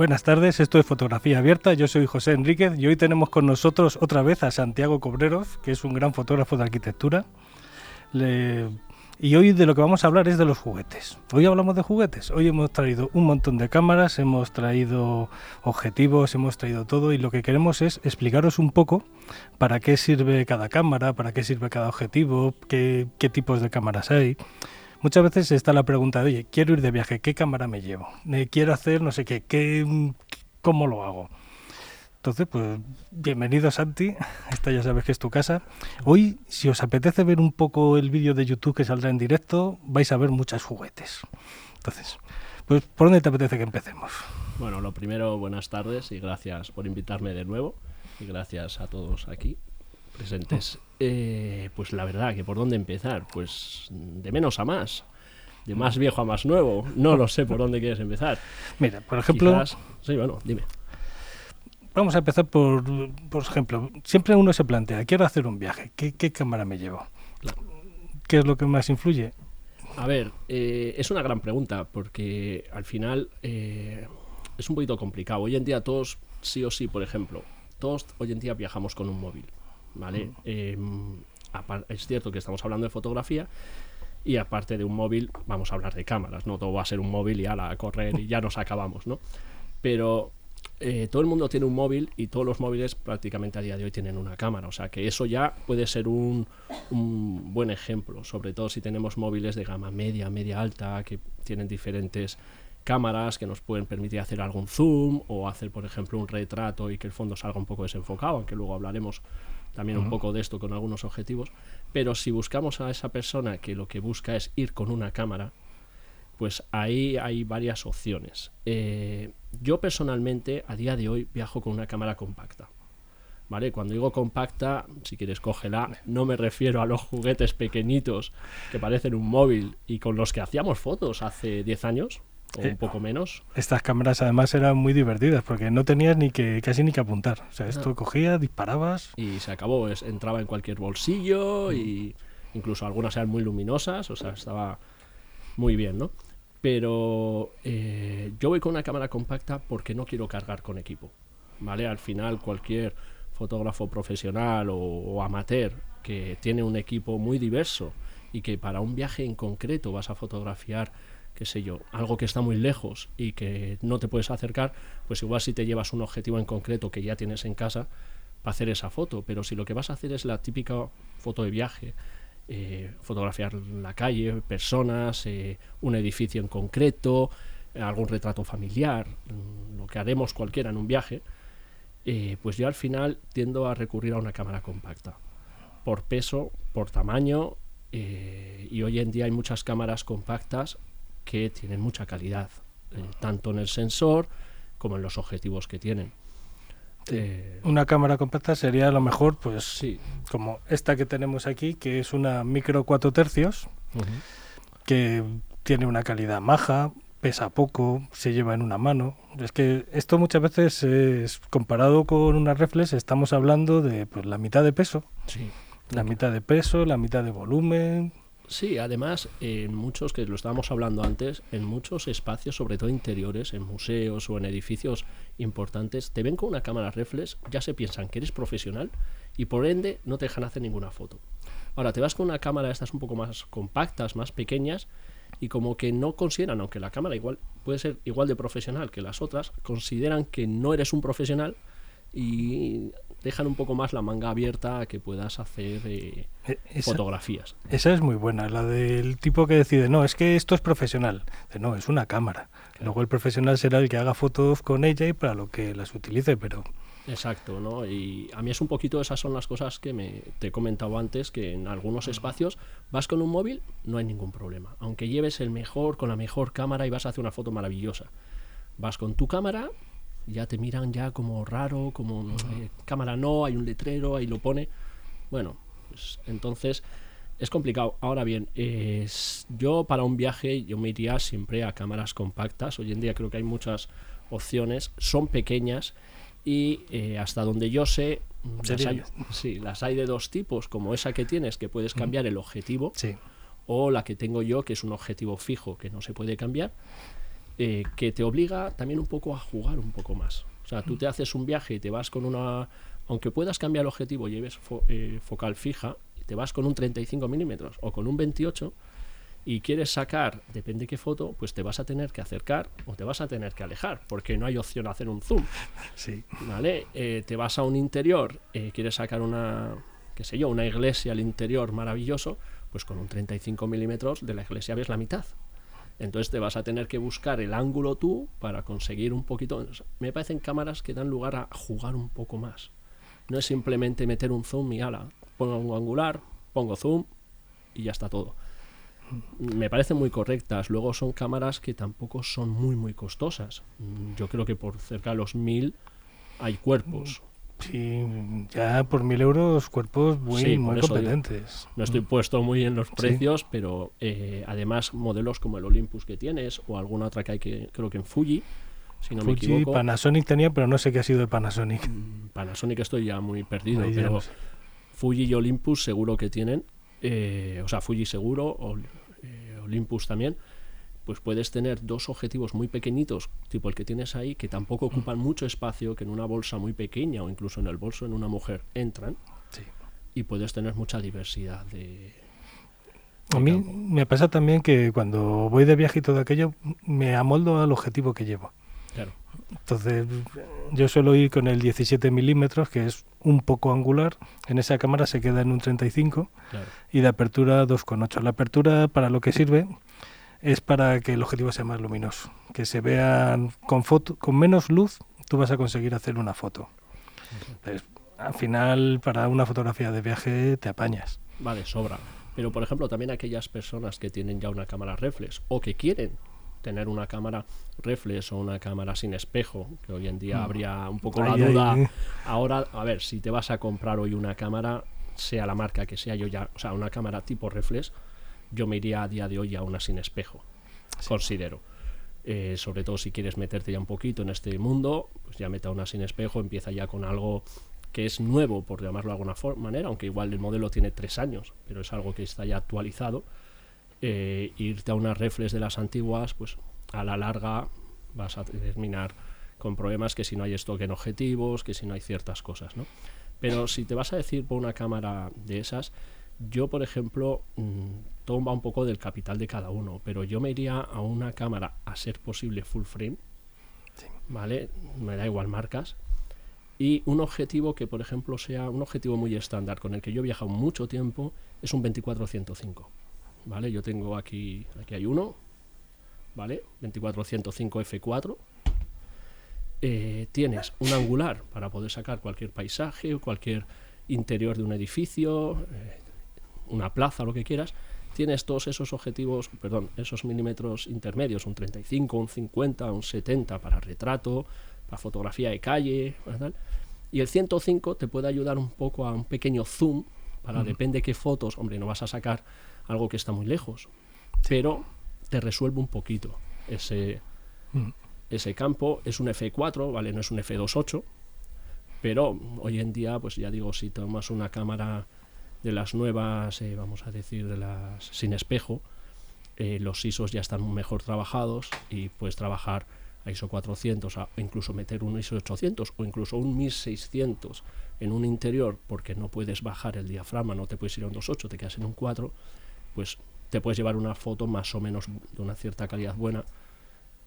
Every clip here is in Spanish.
buenas tardes, esto es Fotografía Abierta, yo soy José Enríquez y hoy tenemos con nosotros otra vez a Santiago Cobreros, que es un gran fotógrafo de arquitectura. Le- Y hoy de lo que vamos a hablar es de los juguetes. Hoy hablamos de juguetes. Hoy hemos traído un montón de cámaras, hemos traído objetivos, hemos traído todo y lo que queremos es explicaros un poco para qué sirve cada cámara, para qué sirve cada objetivo, qué, qué tipos de cámaras hay. Muchas veces está la pregunta de, oye, quiero ir de viaje, ¿qué cámara me llevo? Eh, quiero hacer no sé qué, ¿qué, ¿cómo lo hago? Entonces, pues bienvenido Santi, esta ya sabes que es tu casa. Hoy, si os apetece ver un poco el vídeo de YouTube que saldrá en directo, vais a ver muchos juguetes. Entonces, pues ¿por dónde te apetece que empecemos? Bueno, lo primero, buenas tardes y gracias por invitarme de nuevo. Y gracias a todos aquí presentes. Eh, pues la verdad, que por dónde empezar, pues de menos a más. De más viejo a más nuevo. No lo sé por dónde quieres empezar. Mira, por ejemplo, Quizás- Sí, bueno, dime. vamos a empezar por, por ejemplo, siempre uno se plantea, quiero hacer un viaje, ¿qué, qué cámara me llevo? Claro. ¿Qué es lo que más influye? A ver, eh, es una gran pregunta porque al final eh, es un poquito complicado. Hoy en día todos, sí o sí, por ejemplo, todos hoy en día viajamos con un móvil, ¿vale? Eh, es cierto que estamos hablando de fotografía y aparte de un móvil vamos a hablar de cámaras, no todo va a ser un móvil y ala, a correr y ya nos acabamos, ¿no? Pero eh, todo el mundo tiene un móvil y todos los móviles prácticamente a día de hoy tienen una cámara. O sea que eso ya puede ser un, un buen ejemplo, sobre todo si tenemos móviles de gama media, media alta, que tienen diferentes cámaras que nos pueden permitir hacer algún zoom o hacer, por ejemplo, un retrato y que el fondo salga un poco desenfocado, aunque luego hablaremos también un poco de esto con algunos objetivos. Pero si buscamos a esa persona que lo que busca es ir con una cámara, pues ahí hay varias opciones. Eh, yo personalmente a día de hoy viajo con una cámara compacta. ¿Vale? Cuando digo compacta, si quieres cógela, no me refiero a los juguetes pequeñitos que parecen un móvil y con los que hacíamos fotos hace 10 años o Eh, un poco menos. Estas cámaras además eran muy divertidas porque no tenías ni que casi ni que apuntar. O sea, esto cogías, disparabas. y se acabó. Es- entraba en cualquier bolsillo y incluso algunas eran muy luminosas, o sea, estaba muy bien, ¿no? Pero eh, yo voy con una cámara compacta porque no quiero cargar con equipo, ¿vale? Al final cualquier fotógrafo profesional o, o amateur que tiene un equipo muy diverso y que para un viaje en concreto vas a fotografiar qué sé yo, algo que está muy lejos y que no te puedes acercar, pues igual si te llevas un objetivo en concreto que ya tienes en casa, para hacer esa foto, pero si lo que vas a hacer es la típica foto de viaje, eh, fotografiar la calle, personas, eh, un edificio en concreto, algún retrato familiar, mm, lo que haremos cualquiera en un viaje, eh, pues yo al final tiendo a recurrir a una cámara compacta, por peso, por tamaño, y hoy en día hay muchas cámaras compactas que tienen mucha calidad, eh, tanto en el sensor como en los objetivos que tienen. Eh, Una cámara compacta sería a lo mejor, pues, sí, como esta que tenemos aquí, que es una micro 4 tercios, que tiene una calidad maja, pesa poco, se lleva en una mano. Es que esto muchas veces es comparado con una reflex, estamos hablando de pues, la mitad de peso, Sí. la mitad de peso, la mitad de volumen. Sí, además, en muchos, que lo estábamos hablando antes, en muchos espacios, sobre todo interiores, en museos o en edificios importantes, te ven con una cámara reflex, ya se piensan que eres profesional y por ende no te dejan hacer ninguna foto. Ahora, te vas con una cámara estas un poco más compactas, más pequeñas, y como que no consideran, aunque la cámara igual puede ser igual de profesional que las otras, consideran que no eres un profesional y dejan un poco más la manga abierta a que puedas hacer eh, E- Esa, fotografías. esa es muy buena, la del tipo que decide, no, es que esto es profesional. No, es una cámara. Luego el profesional será el que haga fotos con ella y para lo que las utilice, pero Exacto, ¿no? Y a mí es un poquito esas son las cosas que me, te he comentado antes, que en algunos espacios vas con un móvil, no hay ningún problema. Aunque lleves el mejor, con la mejor cámara y vas a hacer una foto maravillosa. Vas con tu cámara, ya te miran ya como raro, como eh, cámara no, hay un letrero, ahí lo pone. Bueno, pues entonces Es complicado. Ahora bien, yo para un viaje yo me iría siempre a cámaras compactas. Hoy en día creo que hay muchas opciones. Son pequeñas y eh, hasta donde yo sé, las hay, sí, las hay de dos tipos, como esa que tienes, que puedes cambiar el objetivo, Sí. o la que tengo yo, que es un objetivo fijo que no se puede cambiar, eh, que te obliga también un poco a jugar un poco más. O sea, tú te haces un viaje y te vas con una... Aunque puedas cambiar el objetivo, lleves fo- eh, focal fija, y te vas con un 35 milímetros o con un 28 y quieres sacar, depende qué foto, pues te vas a tener que acercar o te vas a tener que alejar, porque no hay opción a hacer un zoom. Sí. ¿vale? Eh, te vas a un interior, eh, quieres sacar una, qué sé yo, una iglesia al interior maravilloso, pues con un 35 milímetros de la iglesia ves la mitad. Entonces te vas a tener que buscar el ángulo tú para conseguir un poquito. Me parecen cámaras que dan lugar a jugar un poco más. No es simplemente meter un zoom y ala, pongo un angular, pongo zoom y ya está todo. Me parecen muy correctas. Luego son cámaras que tampoco son muy, muy costosas. Mm, Yo creo que por cerca de los mil hay cuerpos. Sí, ya por mil euros cuerpos muy, Sí, muy competentes. No estoy puesto muy en los precios, pero eh, además modelos como el Olympus que tienes o alguna otra que hay que creo que en Fuji, si no me equivoco. Panasonic tenía, pero no sé qué ha sido de Panasonic. Mm, Panasonic estoy ya muy perdido, Ahí pero no sé. Fuji y Olympus seguro que tienen, eh, o sea, Fuji seguro, eh, Olympus también, pues puedes tener dos objetivos muy pequeñitos, tipo el que tienes ahí, que tampoco ocupan mucho espacio, que en una bolsa muy pequeña o incluso en el bolso en una mujer entran, Sí. y puedes tener mucha diversidad de... A mí campo. me pasa también que cuando voy de viaje y todo aquello, me amoldo al objetivo que llevo. Claro. Entonces, yo suelo ir con el 17 milímetros, que es un poco angular. En esa cámara se queda en un 35 Claro. y de apertura 2,8. La apertura, para lo que sirve, es para que el objetivo sea más luminoso. Que se vean con, foto, con menos luz, tú vas a conseguir hacer una foto. Entonces, al final, para una fotografía de viaje, te apañas. Vale, sobra. Pero, por ejemplo, también aquellas personas que tienen ya una cámara reflex o que quieren tener una cámara reflex o una cámara sin espejo, que hoy en día habría un poco la ay, duda. ay. Ahora, a ver, si te vas a comprar hoy una cámara, sea la marca que sea, yo ya, o sea, una cámara tipo reflex, yo me iría a día de hoy a una sin espejo, considero. Eh, sobre todo si quieres meterte ya un poquito en este mundo, pues ya meta una sin espejo, empieza ya con algo que es nuevo, por llamarlo de alguna manera, aunque igual el modelo tiene tres años, pero es algo que está ya actualizado. Eh, irte a unas reflex de las antiguas, pues a la larga vas a terminar con problemas que si no hay stock en objetivos, que si no hay ciertas cosas, ¿no? Pero si te vas a decir por una cámara de esas, yo, por ejemplo, mm, todo va un poco del capital de cada uno, pero yo me iría a una cámara, a ser posible, full frame, ¿vale? Me da igual marcas. Y un objetivo que, por ejemplo, sea un objetivo muy estándar, con el que yo he viajado mucho tiempo, es un 24-105, ¿vale? Yo tengo aquí, aquí hay uno, ¿vale? 24-105 F4. Eh, tienes un angular para poder sacar cualquier paisaje, cualquier interior de un edificio, eh, una plaza, lo que quieras, tienes todos esos objetivos, perdón, esos milímetros intermedios, un 35, un 50, un 70 para retrato, para fotografía de calle, tal. y el 105 te puede ayudar un poco a un pequeño zoom, para depende qué fotos, hombre, no vas a sacar algo que está muy lejos, pero te resuelve un poquito ese, Mm. ese campo, es un F4, ¿vale? No es un F28, pero hoy en día, pues ya digo, si tomas una cámara de las nuevas, eh, vamos a decir, de las sin espejo, eh, los ISOs ya están mejor trabajados y puedes trabajar a ISO 400, a- incluso meter un ISO 800 o incluso un 1600 en un interior porque no puedes bajar el diafragma, no te puedes ir a un 2.8, te quedas en un 4, pues te puedes llevar una foto más o menos de una cierta calidad buena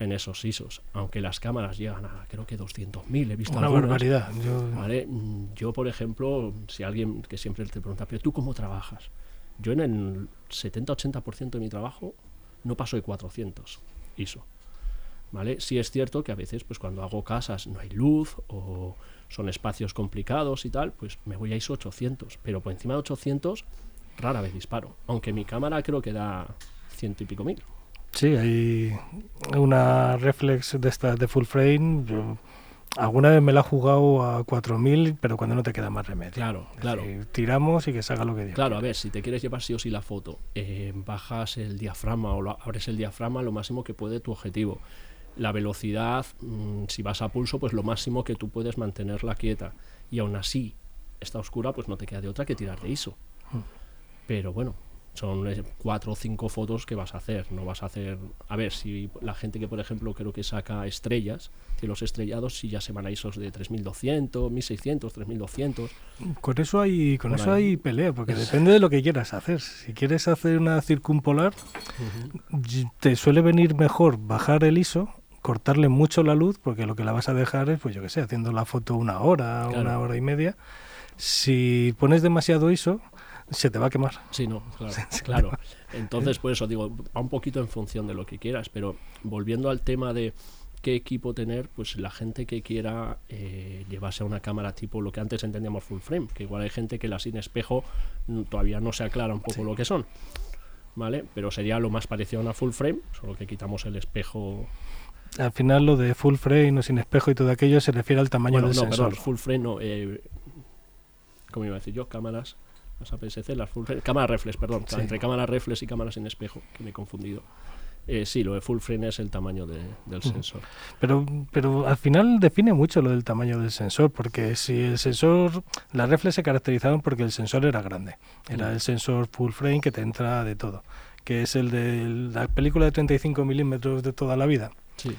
en esos ISOs, aunque las cámaras llegan a creo que 200.000, he visto Una algunas. barbaridad. Yo, ¿Vale? Yo, por ejemplo, si alguien que siempre te pregunta, pero tú cómo trabajas? Yo en el 70-80% de mi trabajo no paso de 400 ISO. ¿Vale? Sí es cierto que a veces, pues cuando hago casas no hay luz o son espacios complicados y tal, pues me voy a ISO 800. Pero por encima de 800 rara vez disparo. Aunque mi cámara creo que da ciento y pico mil. Sí, hay una reflex de esta de full frame. Yo alguna vez me la he jugado a 4000, pero cuando no te queda más remedio. Claro, Es claro. decir, tiramos y que salga lo que diga. Claro, a ver, si te quieres llevar sí o sí la foto, eh, bajas el diafragma o lo- abres el diafragma lo máximo que puede tu objetivo. La velocidad, mm, si vas a pulso, pues lo máximo que tú puedes mantenerla quieta. Y aún así está oscura, pues no te queda de otra que tirar de ISO. Pero bueno, son eh, cuatro o cinco fotos que vas a hacer. No vas a hacer. A ver, si la gente que, por ejemplo, creo que saca estrellas, cielos estrellados, si ya se van a ISOs de 3200, 1600, 3200. Con eso hay, con eso ahí. hay pelea, porque depende de lo que quieras hacer. Si quieres hacer una circumpolar, y- te suele venir mejor bajar el ISO, cortarle mucho la luz, porque lo que la vas a dejar es, pues yo qué sé, haciendo la foto una hora, Claro. una hora y media. Si pones demasiado ISO, se te va a quemar. Sí, no, claro. claro. Entonces, por eso digo, va un poquito en función de lo que quieras, pero volviendo al tema de qué equipo tener, pues la gente que quiera eh, llevarse a una cámara tipo lo que antes entendíamos full frame, que igual hay gente que la sin espejo mm, todavía no se aclara un poco lo que son, ¿vale? Pero sería lo más parecido a una full frame, solo que quitamos el espejo. Al final lo de full frame o sin espejo y todo aquello se refiere al tamaño Bueno, del no, sensor. perdón, full frame no. Eh, ¿Cómo iba a decir yo? Cámaras, las APS-C, las full frame. Cámara reflex, perdón. Sí. Entre cámara reflex y cámara sin espejo, que me he confundido. Eh, sí, lo de full frame es el tamaño de- del sensor. Pero, pero al final define mucho lo del tamaño del sensor, porque si el sensor, las reflex se caracterizaban porque el sensor era grande. Era Mm. el sensor full frame que te entra de todo, que es el de la película de 35 milímetros de toda la vida. Sí.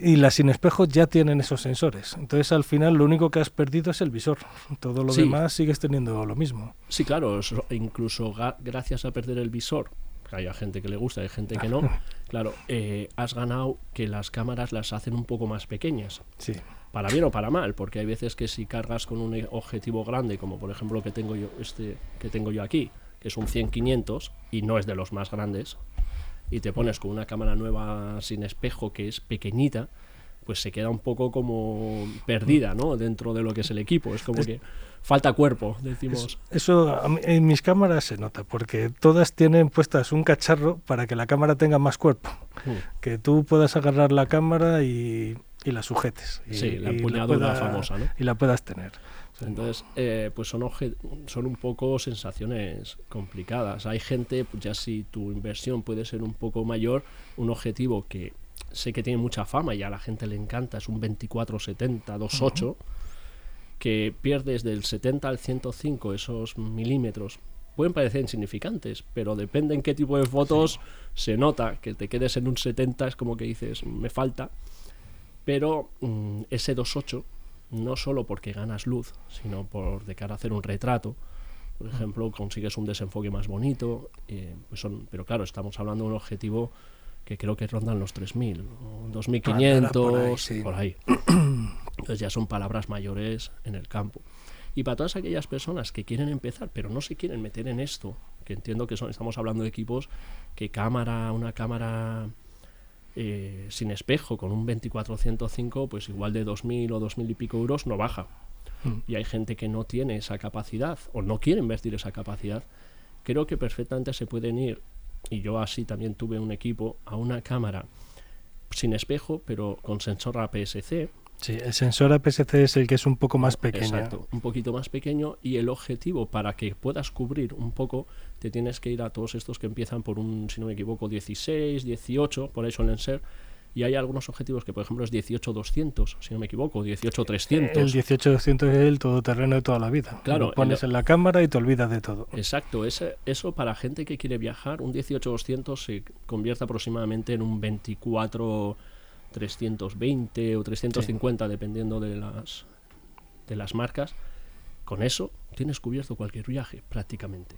Y las sin espejos ya tienen esos sensores. Entonces al final lo único que has perdido es el visor. Todo lo Sí. demás sigues teniendo lo mismo. Sí, claro, incluso gracias a perder el visor, hay gente que le gusta, hay gente que no, claro, eh, has ganado que las cámaras las hacen un poco más pequeñas. Sí. para bien o para mal, porque hay veces que si cargas con un e- objetivo grande, como por ejemplo que tengo yo este que tengo yo aquí, que es un 100-500 y no es de los más grandes, y te pones con una cámara nueva sin espejo que es pequeñita, pues se queda un poco como perdida, ¿no? Dentro de lo que es el equipo, es como que falta cuerpo, decimos. Eso en mis cámaras se nota, porque todas tienen puestas un cacharro para que la cámara tenga más cuerpo. Mm. que tú puedas agarrar la cámara y, y la sujetes. Y, Sí, la empuñadura famosa, ¿no? Y la puedas tener. Entonces, eh, pues son, son un poco sensaciones complicadas. Hay gente, pues ya si tu inversión puede ser un poco mayor, un objetivo que sé que tiene mucha fama y a la gente le encanta, es un 24-70, 2.8, que pierdes del 70 al 105 esos milímetros. Pueden parecer insignificantes, pero depende en qué tipo de fotos se nota. Que te quedes en un 70 es como que dices, me falta. Pero mm, ese 2.8 no solo porque ganas luz, sino por de cara a hacer un retrato. Por ejemplo, consigues un desenfoque más bonito. eh, pues son, pero claro, estamos hablando de un objetivo que creo que rondan los 3.000, o 2.500, por ahí, sí. por ahí. Entonces ya son palabras mayores en el campo. Y para todas aquellas personas que quieren empezar, pero no se quieren meter en esto, que entiendo que son, estamos hablando de equipos que cámara, una cámara eh, sin espejo con un 2405, pues igual de 2.000 o 2.000 y pico euros no baja. Mm. Y hay gente que no tiene esa capacidad o no quiere invertir esa capacidad. Creo que perfectamente se pueden ir, y yo así también tuve un equipo, a una cámara sin espejo, pero con sensor APS-C, Sí, el sensor APS-C es el que es un poco más pequeño. Exacto, un poquito más pequeño y el objetivo para que puedas cubrir un poco, te tienes que ir a todos estos que empiezan por un, si no me equivoco, 16, 18, por ahí suelen ser. Y hay algunos objetivos que, por ejemplo, es 18-200, si no me equivoco, 18-300. El 18-200 es el todoterreno de toda la vida. Claro, Lo pones el- en la cámara y te olvidas de todo. Exacto, ese, eso para gente que quiere viajar, un 18-200 se convierte aproximadamente en un 24 320 o 350 dependiendo de las de las marcas. Con eso tienes cubierto cualquier viaje prácticamente.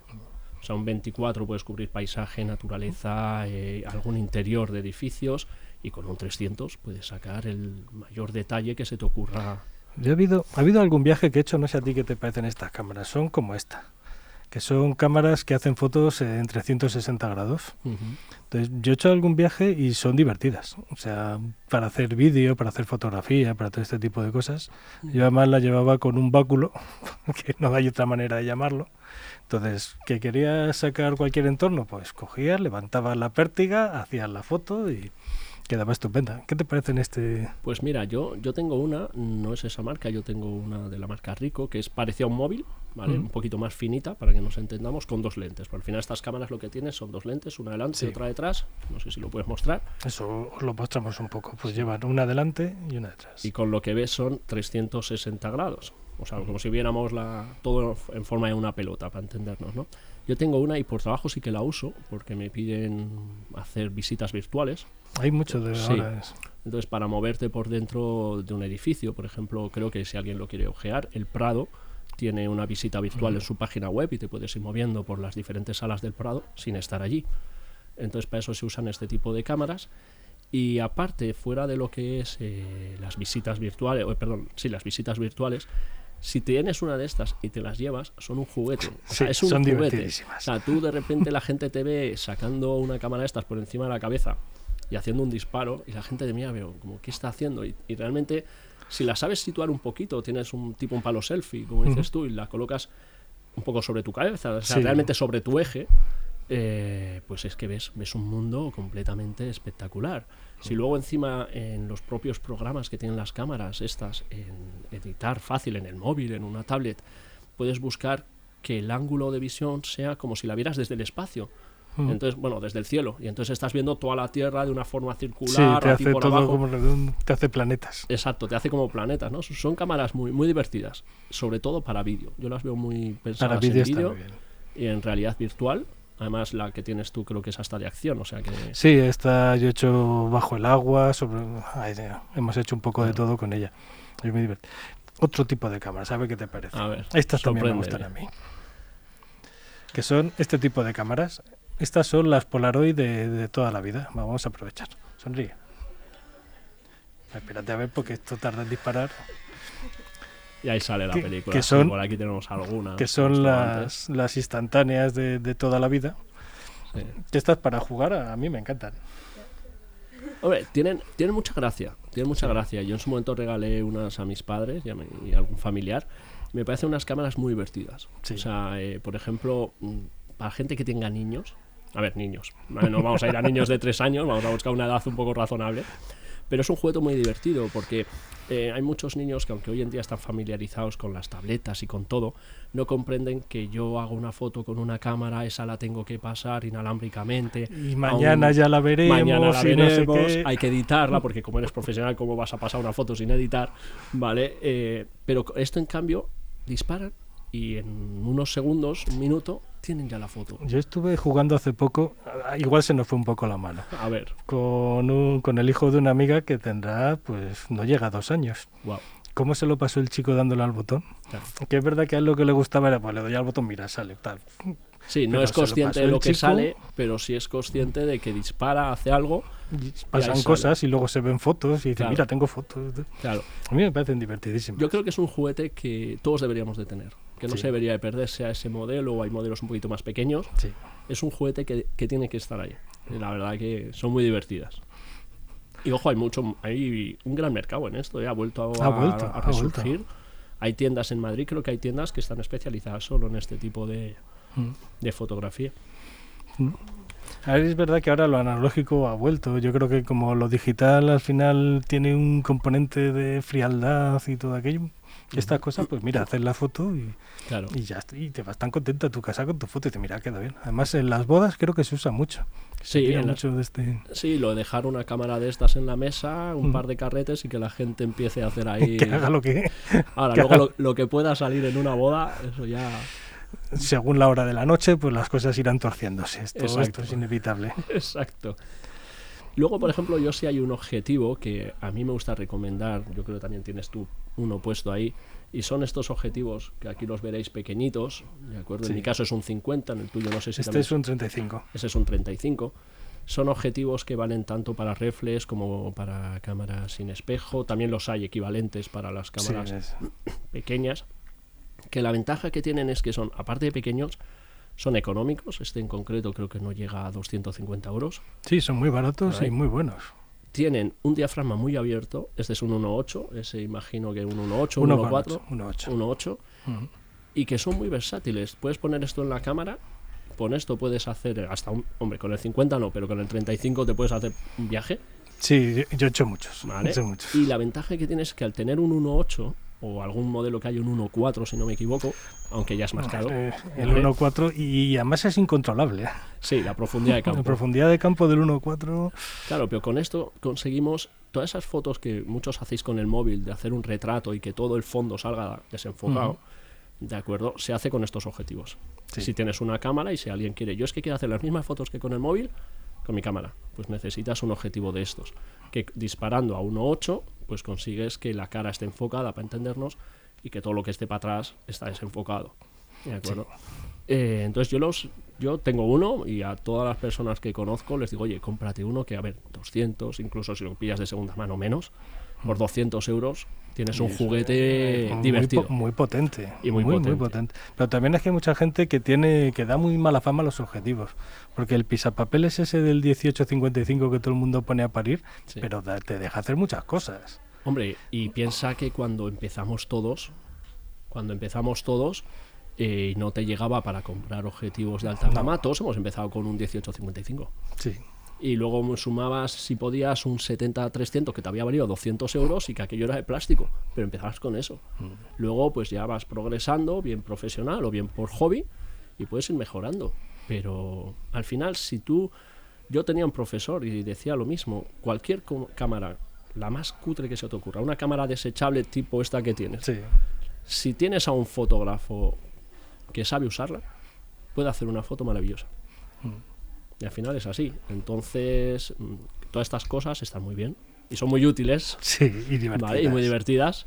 O sea, un 24 puedes cubrir paisaje, naturaleza, eh, algún interior de edificios y con un 300 puedes sacar el mayor detalle que se te ocurra. Yo ha habido, ha habido algún viaje que he hecho, no sé a ti qué te parecen estas cámaras, son como esta, que son cámaras que hacen fotos en 360 grados. Entonces, yo he hecho algún viaje y son divertidas. O sea, para hacer vídeo, para hacer fotografía, para todo este tipo de cosas. Yo además la llevaba con un báculo, que no hay otra manera de llamarlo. Entonces, que quería sacar cualquier entorno, pues cogías, levantabas la pértiga, hacías la foto y, Quedaba estupenda. ¿Qué te parece en este...? Pues mira, yo, yo tengo una, no es esa marca, yo tengo una de la marca Rico, que es parecida a un móvil, ¿vale? Ujú. Un poquito más finita, para que nos entendamos, con dos lentes. Por al final estas cámaras lo que tienen son dos lentes, una delante Sí. y otra detrás. No sé si lo puedes mostrar. Eso os lo mostramos un poco. Pues llevan una adelante y una detrás. Y con lo que ves son 360 grados. O sea, como si viéramos la, todo en forma de una pelota, para entendernos, ¿no? Yo tengo una y por trabajo sí que la uso, porque me piden hacer visitas virtuales. Hay mucho de Sí. Entonces, para moverte por dentro de un edificio, por ejemplo, creo que si alguien lo quiere ojear, el Prado tiene una visita virtual en su página web y te puedes ir moviendo por las diferentes salas del Prado sin estar allí. Entonces, para eso se usan este tipo de cámaras. Y aparte, fuera de lo que es eh, las visitas virtuales, o, perdón, sí, las visitas virtuales, si tienes una de estas y te las llevas, son un juguete. O sea, Sí, es un son juguete. O sea, tú de repente la gente te ve sacando una cámara de estas por encima de la cabeza y haciendo un disparo y la gente te mira, veo, como, ¿qué está haciendo? Y, y realmente, si la sabes situar un poquito, tienes un tipo un palo selfie, como dices tú, y la colocas un poco sobre tu cabeza, o sea, Sí. realmente sobre tu eje, eh, pues es que ves, ves un mundo completamente espectacular. Si luego encima en los propios programas que tienen las cámaras estas, en editar fácil en el móvil, en una tablet, puedes buscar que el ángulo de visión sea como si la vieras desde el espacio. Mm. Entonces, bueno, desde el cielo. Y entonces estás viendo toda la Tierra de una forma Sí, circular, te a ti hace por todo abajo. como redondo, te hace planetas. Exacto, te hace como planetas, ¿no? Son cámaras muy, muy divertidas, sobre todo para vídeo. Yo las veo muy pensadas Para en vídeo y en realidad virtual. Además, la que tienes tú creo que es hasta de acción, o sea que... Sí, esta yo he hecho bajo el agua, sobre, hemos hecho un poco de todo con ella. Otro tipo de cámaras, a ver qué te parece. A ver, Estas también me gustan a mí. Que son este tipo de cámaras. Estas son las Polaroid de, de toda la vida. Vamos a aprovechar. Sonríe. Espérate a ver porque esto tarda en disparar. Y ahí sale la Que- película. que sí, son- por aquí tenemos alguna. Que son las, las instantáneas de, de toda la vida. Sí. Que estas para jugar a, a mí me encantan. Hombre, tienen, tienen mucha gracia. Tienen mucha gracia. Yo en su momento regalé unas a mis padres y a, mi- y a algún familiar. Me parecen unas cámaras muy divertidas. Sí. O sea, eh, por ejemplo, mm, para gente que tenga niños. A ver, niños. No vamos a ir a niños de tres años, vamos a buscar una edad un poco razonable. Pero es un juguete muy divertido porque eh, hay muchos niños que aunque hoy en día están familiarizados con las tabletas y con todo, no comprenden que yo hago una foto con una cámara, esa la tengo que pasar inalámbricamente. Y mañana Aún- ya la veremos. Mañana la y no sé veremos, hay que editarla porque como eres profesional, ¿cómo vas a pasar una foto sin editar? ¿Vale? Eh, pero esto en cambio disparan y en unos segundos, un minuto, tienen ya la foto. Yo estuve jugando hace poco, ah, igual se nos fue un poco la mano, A ver, con, un- con el hijo de una amiga que tendrá, pues no llega a dos años. wow. ¿Cómo se lo pasó el chico dándole al botón? Claro. Que es verdad que a él lo que le gustaba era, pues le doy al botón, mira, sale, tal. Sí, no es lo consciente de lo que chico. sale, pero sí es consciente de que dispara, hace algo. Y pasan cosas y luego se ven fotos y dice, Claro. mira, tengo fotos. Claro, A mí me parecen divertidísimas. yo creo que es un juguete que todos deberíamos de tener. Que no Sí. se debería de perderse a ese modelo o hay modelos un poquito más pequeños. Sí. es un juguete que, que tiene que estar ahí. Y la verdad que son muy divertidas. Y ojo, hay mucho, hay un gran mercado en esto, ¿eh? ha vuelto a, Ha vuelto, a vuelto. resurgir. Hay tiendas en Madrid, creo que hay tiendas que están especializadas solo en este tipo de, Mm. de fotografía. A ver, es verdad que ahora lo analógico ha vuelto. Yo creo que como lo digital al final tiene un componente de frialdad y todo aquello, estas cosas, pues mira, haces la foto y, Claro. y ya. Y te vas tan contento a tu casa con tu foto y te mira, queda bien. Además, en las bodas creo que se usa mucho. Se Sí, en la- mucho de este... sí, lo de dejar una cámara de estas en la mesa, un Mm. par de carretes y que la gente empiece a hacer ahí. Que haga lo que... Ahora, que luego haga- lo, lo que pueda salir en una boda, eso ya. Según la hora de la noche, pues las cosas irán torciéndose. Esto, esto es inevitable. Exacto. Luego, por ejemplo, yo sí hay un objetivo que a mí me gusta recomendar, yo creo que también tienes tú uno puesto ahí, y son estos objetivos que aquí los veréis pequeñitos, ¿de acuerdo? Sí. En mi caso es un 50, en el tuyo no sé si Este también es un 35. ese es un 35. Son objetivos que valen tanto para reflex como para cámaras sin espejo. También los hay equivalentes para las cámaras pequeñas. Que la ventaja que tienen es que son, aparte de pequeños, son económicos. Este en concreto creo que no llega a 250 euros. sí, son muy baratos y muy buenos. tienen un diafragma muy abierto. Este es un 1.8, ese imagino que un 1.8, un 1.4, 1.8. 1.8, Ujú. y que son muy versátiles. Puedes poner esto en la cámara, con esto puedes hacer hasta un, hombre, con el 50 no, pero con el 35 te puedes hacer un viaje Sí, yo- yo he hecho muchos. ¿vale? he hecho muchos. Y la ventaja que tienes es que al tener un 1.8 o algún modelo que haya un 1.4, si no me equivoco, aunque ya es más caro, Eh, el ¿vale? 1.4 y además es incontrolable. sí, la profundidad de La campo. profundidad de campo del 1.4. Claro, pero con esto conseguimos todas esas fotos que muchos hacéis con el móvil de hacer un retrato y que todo el fondo salga desenfocado, ¿de acuerdo? Se hace con estos objetivos. Sí. Si tienes una cámara y si alguien quiere, yo es que quiero hacer las mismas fotos que con el móvil, con mi cámara, pues necesitas un objetivo de estos. Que disparando a 1.8, pues consigues que la cara esté enfocada para entendernos y que todo lo que esté para atrás está desenfocado. ¿De acuerdo? Eh, entonces yo los yo tengo uno y a todas las personas que conozco les digo, oye, cómprate uno que a ver, 200, incluso si lo pillas de segunda mano menos, por 200 euros tienes un juguete Muy divertido. po- Muy, potente. Y muy potente. Pero también es que hay mucha gente que tiene que da muy mala fama a los objetivos. Porque el pisapapeles ese del 1855 que todo el mundo pone a parir, Sí. pero te deja hacer muchas cosas. Hombre, y piensa que cuando empezamos todos, cuando empezamos todos, eh, no te llegaba para comprar objetivos de alta gama, todos hemos empezado con un 1855. Sí. Y luego sumabas, si podías, un 70-300 que te había valido 200 euros y que aquello era de plástico, pero empezabas con eso. Luego, pues ya vas progresando, bien profesional o bien por hobby, y puedes ir mejorando. Pero al final, si tú. Yo tenía un profesor y decía lo mismo: cualquier cámara, la más cutre que se te ocurra, una cámara desechable tipo esta que tienes, Sí. si tienes a un fotógrafo que sabe usarla, puede hacer una foto maravillosa. Y al final es así. Entonces, mm, todas estas cosas están muy bien y son muy útiles Sí, y divertidas. ¿vale? y muy divertidas.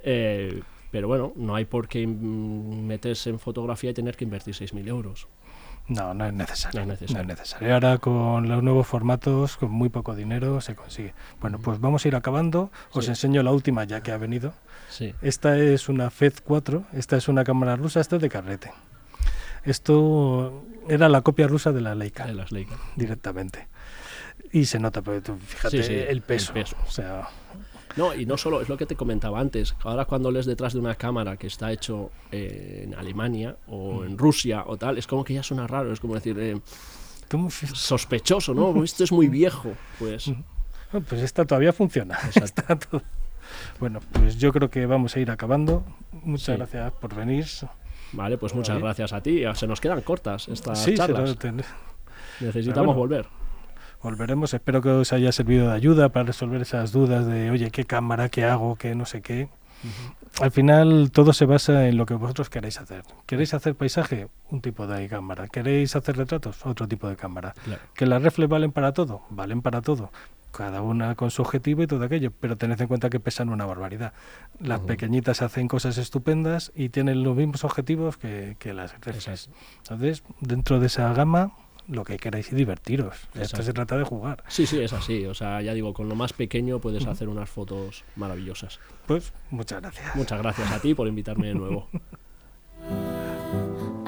eh, pero bueno, no hay por qué mm, meterse en fotografía y tener que invertir 6.000 euros. No, no es necesario. No es necesario. necesario. Ahora con los nuevos formatos, con muy poco dinero, se consigue. Bueno, pues vamos a ir acabando. Os Sí. enseño la última ya que ha venido. Sí. Esta es una FED 4, esta es una cámara rusa, esta es de carrete. Esto era la copia rusa de la Leica, De las Leica. directamente. Y se nota, pero tú fíjate Sí, sí, el, peso, el peso. O sea, No, y no solo, es lo que te comentaba antes. Ahora cuando lees detrás de una cámara que está hecho eh, en Alemania o en Rusia o tal, es como que ya suena raro, es como decir, eh, ¿cómo fi- sospechoso, ¿no? Esto es muy viejo. Pues Ah, pues esta todavía funciona. Exacto. Está todo- Bueno, pues yo creo que vamos a ir acabando. Muchas Sí. gracias por venir. Vale, pues muchas gracias a ti. Se nos quedan cortas estas Sí, charlas. Necesitamos volver. volveremos. Espero que os haya servido de ayuda para resolver esas dudas de, oye, ¿qué cámara, qué hago, qué no sé qué? Al final todo se basa en lo que vosotros queréis hacer. ¿Queréis hacer paisaje? Un tipo de cámara. ¿Queréis hacer retratos? Otro tipo de cámara. Claro. ¿Que las reflex valen para todo? Valen para todo. Cada una con su objetivo y todo aquello, pero tened en cuenta que pesan una barbaridad. Las pequeñitas hacen cosas estupendas y tienen los mismos objetivos que, que las reflex. Entonces, dentro de esa gama, lo que queráis es divertiros. Esto se trata de jugar. Sí, sí, es así. O sea, ya digo, con lo más pequeño puedes hacer unas fotos maravillosas. Pues muchas gracias. Muchas gracias a ti por invitarme de nuevo.